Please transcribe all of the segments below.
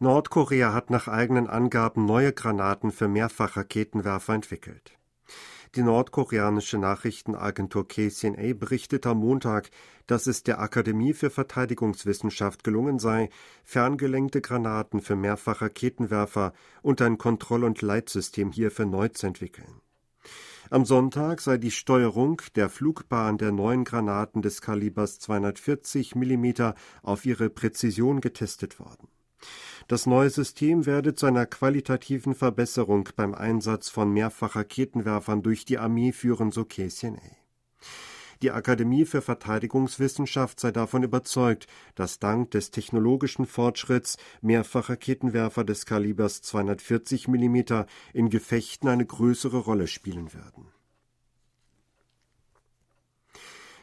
Nordkorea hat nach eigenen Angaben neue Granaten für Mehrfachraketenwerfer entwickelt. Die nordkoreanische Nachrichtenagentur KCNA berichtet am Montag, dass es der Akademie für Verteidigungswissenschaft gelungen sei, ferngelenkte Granaten für Mehrfachraketenwerfer und ein Kontroll- und Leitsystem hierfür neu zu entwickeln. Am Sonntag sei die Steuerung der Flugbahn der neuen Granaten des Kalibers 240 mm auf ihre Präzision getestet worden. Das neue System werde zu einer qualitativen Verbesserung beim Einsatz von Mehrfachraketenwerfern durch die Armee führen, so KCNA. Die Akademie für Verteidigungswissenschaft sei davon überzeugt, dass dank des technologischen Fortschritts Mehrfachraketenwerfer des Kalibers 240 mm in Gefechten eine größere Rolle spielen werden.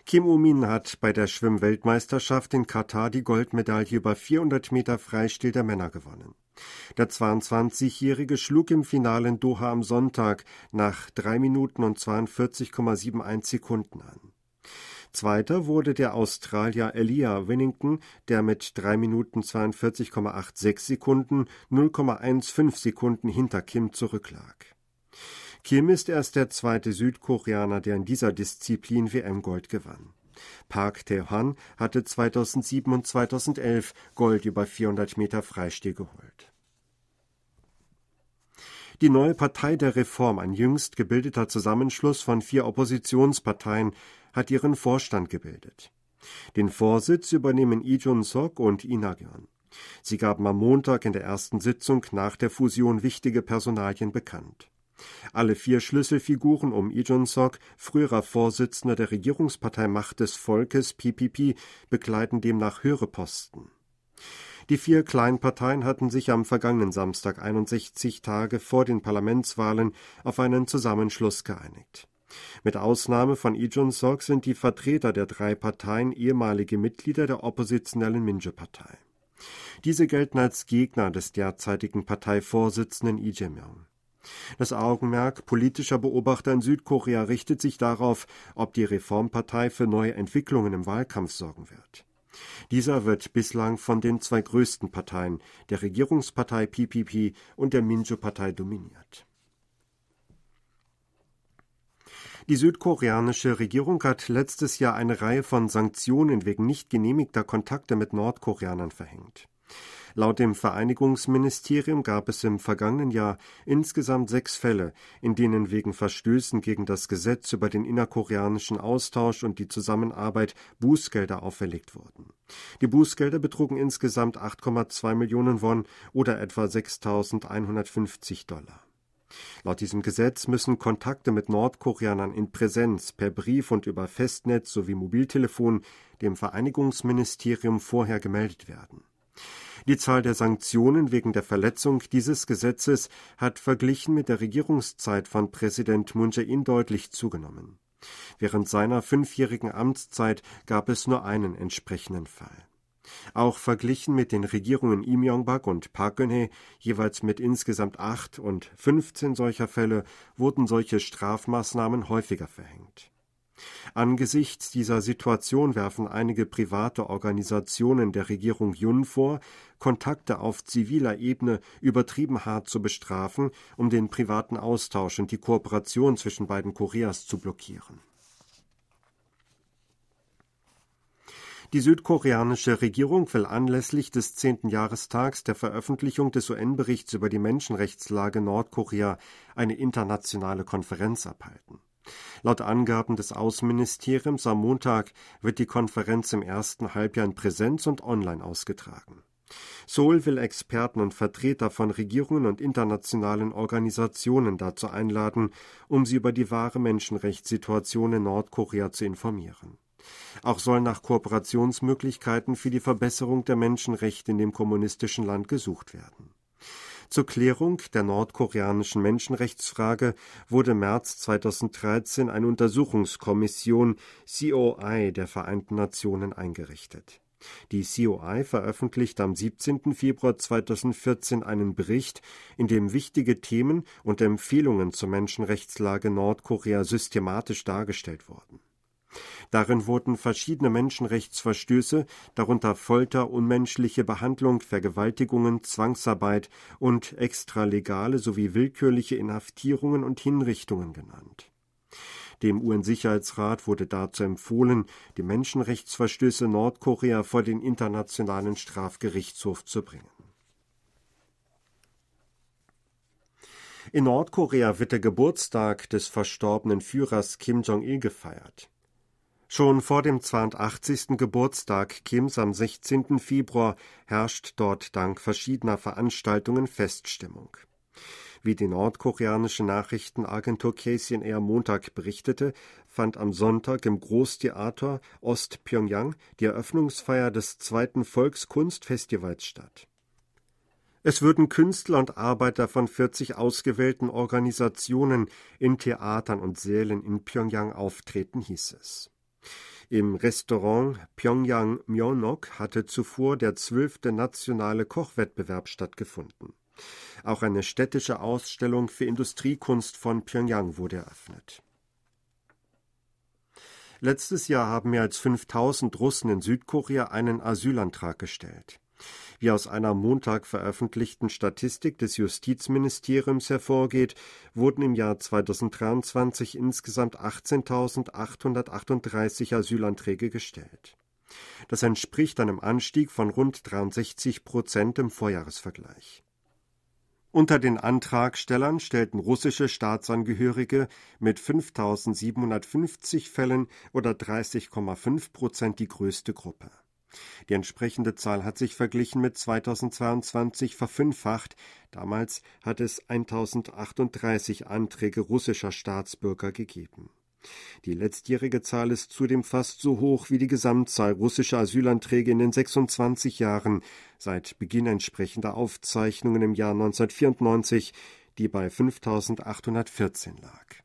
Kim Um-min hat bei der Schwimmweltmeisterschaft in Katar die Goldmedaille über 400 Meter Freistil der Männer gewonnen. Der 22-Jährige schlug im Finale in Doha am Sonntag nach 3 Minuten und 42,71 Sekunden an. Zweiter wurde der Australier Elia Winnington, der mit 3 Minuten 42,86 Sekunden 0,15 Sekunden hinter Kim zurücklag. Kim ist erst der zweite Südkoreaner, der in dieser Disziplin WM-Gold gewann. Park Tae-han hatte 2007 und 2011 Gold über 400 Meter Freistil geholt. Die neue Partei der Reform, ein jüngst gebildeter Zusammenschluss von vier Oppositionsparteien, hat ihren Vorstand gebildet. Den Vorsitz übernehmen Lee Jun-sok und Lee Na-gyeon. Sie gaben am Montag in der ersten Sitzung nach der Fusion wichtige Personalien bekannt. Alle vier Schlüsselfiguren um Lee Jun-sok, früherer Vorsitzender der Regierungspartei Macht des Volkes PPP, bekleiden demnach höhere Posten. Die vier Kleinparteien hatten sich am vergangenen Samstag 61 Tage vor den Parlamentswahlen auf einen Zusammenschluss geeinigt. Mit Ausnahme von Lee Jun-sok sind die Vertreter der drei Parteien ehemalige Mitglieder der oppositionellen Minje-Partei. Diese gelten als Gegner des derzeitigen Parteivorsitzenden Lee Jae-myung. Das Augenmerk politischer Beobachter in Südkorea richtet sich darauf, ob die Reformpartei für neue Entwicklungen im Wahlkampf sorgen wird. Dieser wird bislang von den zwei größten Parteien, der Regierungspartei PPP und der Minjo-Partei dominiert. Die südkoreanische Regierung hat letztes Jahr eine Reihe von Sanktionen wegen nicht genehmigter Kontakte mit Nordkoreanern verhängt. Laut dem Vereinigungsministerium gab es im vergangenen Jahr insgesamt sechs Fälle, in denen wegen Verstößen gegen das Gesetz über den innerkoreanischen Austausch und die Zusammenarbeit Bußgelder auferlegt wurden. Die Bußgelder betrugen insgesamt 8,2 Millionen Won oder etwa 6.150 Dollar. Laut diesem Gesetz müssen Kontakte mit Nordkoreanern in Präsenz per Brief und über Festnetz sowie Mobiltelefon dem Vereinigungsministerium vorher gemeldet werden. Die Zahl der Sanktionen wegen der Verletzung dieses Gesetzes hat verglichen mit der Regierungszeit von Präsident Moon Jae-in deutlich zugenommen. Während seiner fünfjährigen Amtszeit gab es nur einen entsprechenden Fall. Auch verglichen mit den Regierungen Im Yong-bak und Park Geun-hye, jeweils mit insgesamt acht und fünfzehn solcher Fälle, wurden solche Strafmaßnahmen häufiger verhängt. Angesichts dieser Situation werfen einige private Organisationen der Regierung Yun vor, Kontakte auf ziviler Ebene übertrieben hart zu bestrafen, um den privaten Austausch und die Kooperation zwischen beiden Koreas zu blockieren. Die südkoreanische Regierung will anlässlich des zehnten Jahrestags der Veröffentlichung des UN-Berichts über die Menschenrechtslage Nordkorea eine internationale Konferenz abhalten. Laut Angaben des Außenministeriums am Montag wird die Konferenz im ersten Halbjahr in Präsenz und online ausgetragen. Seoul will Experten und Vertreter von Regierungen und internationalen Organisationen dazu einladen, um sie über die wahre Menschenrechtssituation in Nordkorea zu informieren. Auch soll nach Kooperationsmöglichkeiten für die Verbesserung der Menschenrechte in dem kommunistischen Land gesucht werden. Zur Klärung der nordkoreanischen Menschenrechtsfrage wurde März 2013 eine Untersuchungskommission COI der Vereinten Nationen eingerichtet. Die COI veröffentlicht am 17. Februar 2014 einen Bericht, in dem wichtige Themen und Empfehlungen zur Menschenrechtslage Nordkorea systematisch dargestellt wurden. Darin wurden verschiedene Menschenrechtsverstöße, darunter Folter, unmenschliche Behandlung, Vergewaltigungen, Zwangsarbeit und extralegale sowie willkürliche Inhaftierungen und Hinrichtungen genannt. Dem UN-Sicherheitsrat wurde dazu empfohlen, die Menschenrechtsverstöße Nordkorea vor den Internationalen Strafgerichtshof zu bringen. In Nordkorea wird der Geburtstag des verstorbenen Führers Kim Jong-il gefeiert. Schon vor dem 82. Geburtstag Kims am 16. Februar herrscht dort dank verschiedener Veranstaltungen Feststimmung. Wie die nordkoreanische Nachrichtenagentur KCNA Montag berichtete, fand am Sonntag im Großtheater Ost-Pyongyang die Eröffnungsfeier des zweiten Volkskunstfestivals statt. Es würden Künstler und Arbeiter von 40 ausgewählten Organisationen in Theatern und Sälen in Pyongyang auftreten, hieß es. Im Restaurant Pyongyang Myeonok hatte zuvor der zwölfte nationale Kochwettbewerb stattgefunden. Auch eine städtische Ausstellung für Industriekunst von Pyongyang wurde eröffnet. Letztes Jahr haben mehr als 5000 Russen in Südkorea einen Asylantrag gestellt. Wie aus einer Montag veröffentlichten Statistik des Justizministeriums hervorgeht, wurden im Jahr 2023 insgesamt 18.838 Asylanträge gestellt. Das entspricht einem Anstieg von rund 63 Prozent im Vorjahresvergleich. Unter den Antragstellern stellten russische Staatsangehörige mit 5.750 Fällen oder 30,5 Prozent die größte Gruppe. Die entsprechende Zahl hat sich verglichen mit 2022 verfünffacht. Damals hat es 1038 Anträge russischer Staatsbürger gegeben. Die letztjährige Zahl ist zudem fast so hoch wie die Gesamtzahl russischer Asylanträge in den 26 Jahren seit Beginn entsprechender Aufzeichnungen im Jahr 1994, die bei 5814 lag.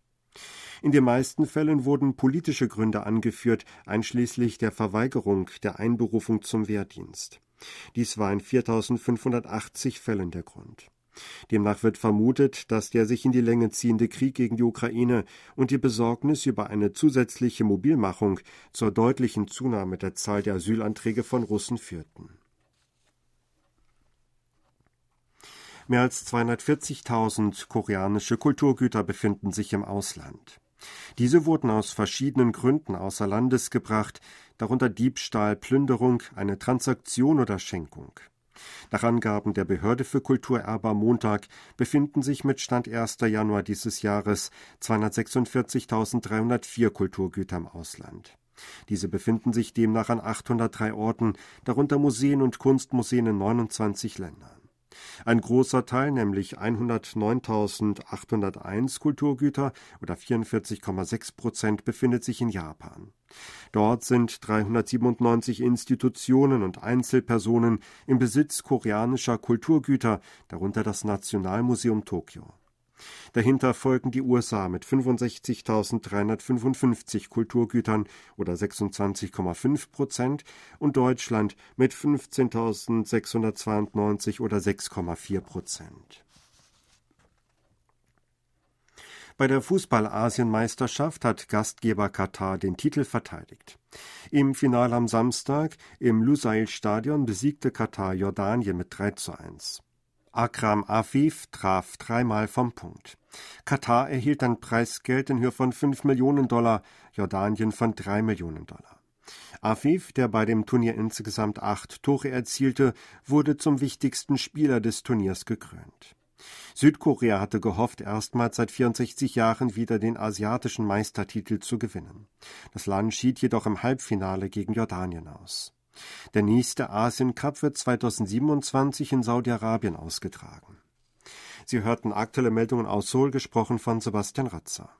In den meisten Fällen wurden politische Gründe angeführt, einschließlich der Verweigerung der Einberufung zum Wehrdienst. Dies war in 4580 Fällen der Grund. Demnach wird vermutet, dass der sich in die Länge ziehende Krieg gegen die Ukraine und die Besorgnis über eine zusätzliche Mobilmachung zur deutlichen Zunahme der Zahl der Asylanträge von Russen führten. Mehr als 240.000 koreanische Kulturgüter befinden sich im Ausland. Diese wurden aus verschiedenen Gründen außer Landes gebracht, darunter Diebstahl, Plünderung, eine Transaktion oder Schenkung. Nach Angaben der Behörde für Kulturerbe am Montag befinden sich mit Stand 1. Januar dieses Jahres 246.304 Kulturgüter im Ausland. Diese befinden sich demnach an 803 Orten, darunter Museen und Kunstmuseen in 29 Ländern. Ein großer Teil, nämlich 109.801 Kulturgüter oder 44,6 Prozent, befindet sich in Japan. Dort sind 397 Institutionen und Einzelpersonen im Besitz koreanischer Kulturgüter, darunter das Nationalmuseum Tokio. Dahinter folgen die USA mit 65.355 Kulturgütern oder 26,5 Prozent und Deutschland mit 15.692 oder 6,4 Prozent. Bei der Fußball-Asienmeisterschaft hat Gastgeber Katar den Titel verteidigt. Im Finale am Samstag im Lusail-Stadion besiegte Katar Jordanien mit 3 zu 1. Akram Afif traf dreimal vom Punkt. Katar erhielt ein Preisgeld in Höhe von 5 Millionen Dollar, Jordanien von 3 Millionen Dollar. Afif, der bei dem Turnier insgesamt acht Tore erzielte, wurde zum wichtigsten Spieler des Turniers gekrönt. Südkorea hatte gehofft, erstmals seit 64 Jahren wieder den asiatischen Meistertitel zu gewinnen. Das Land schied jedoch im Halbfinale gegen Jordanien aus. Der nächste Asien Cup wird 2027 in Saudi-Arabien ausgetragen. Sie hörten aktuelle Meldungen aus Seoul, gesprochen von Sebastian Ratzer.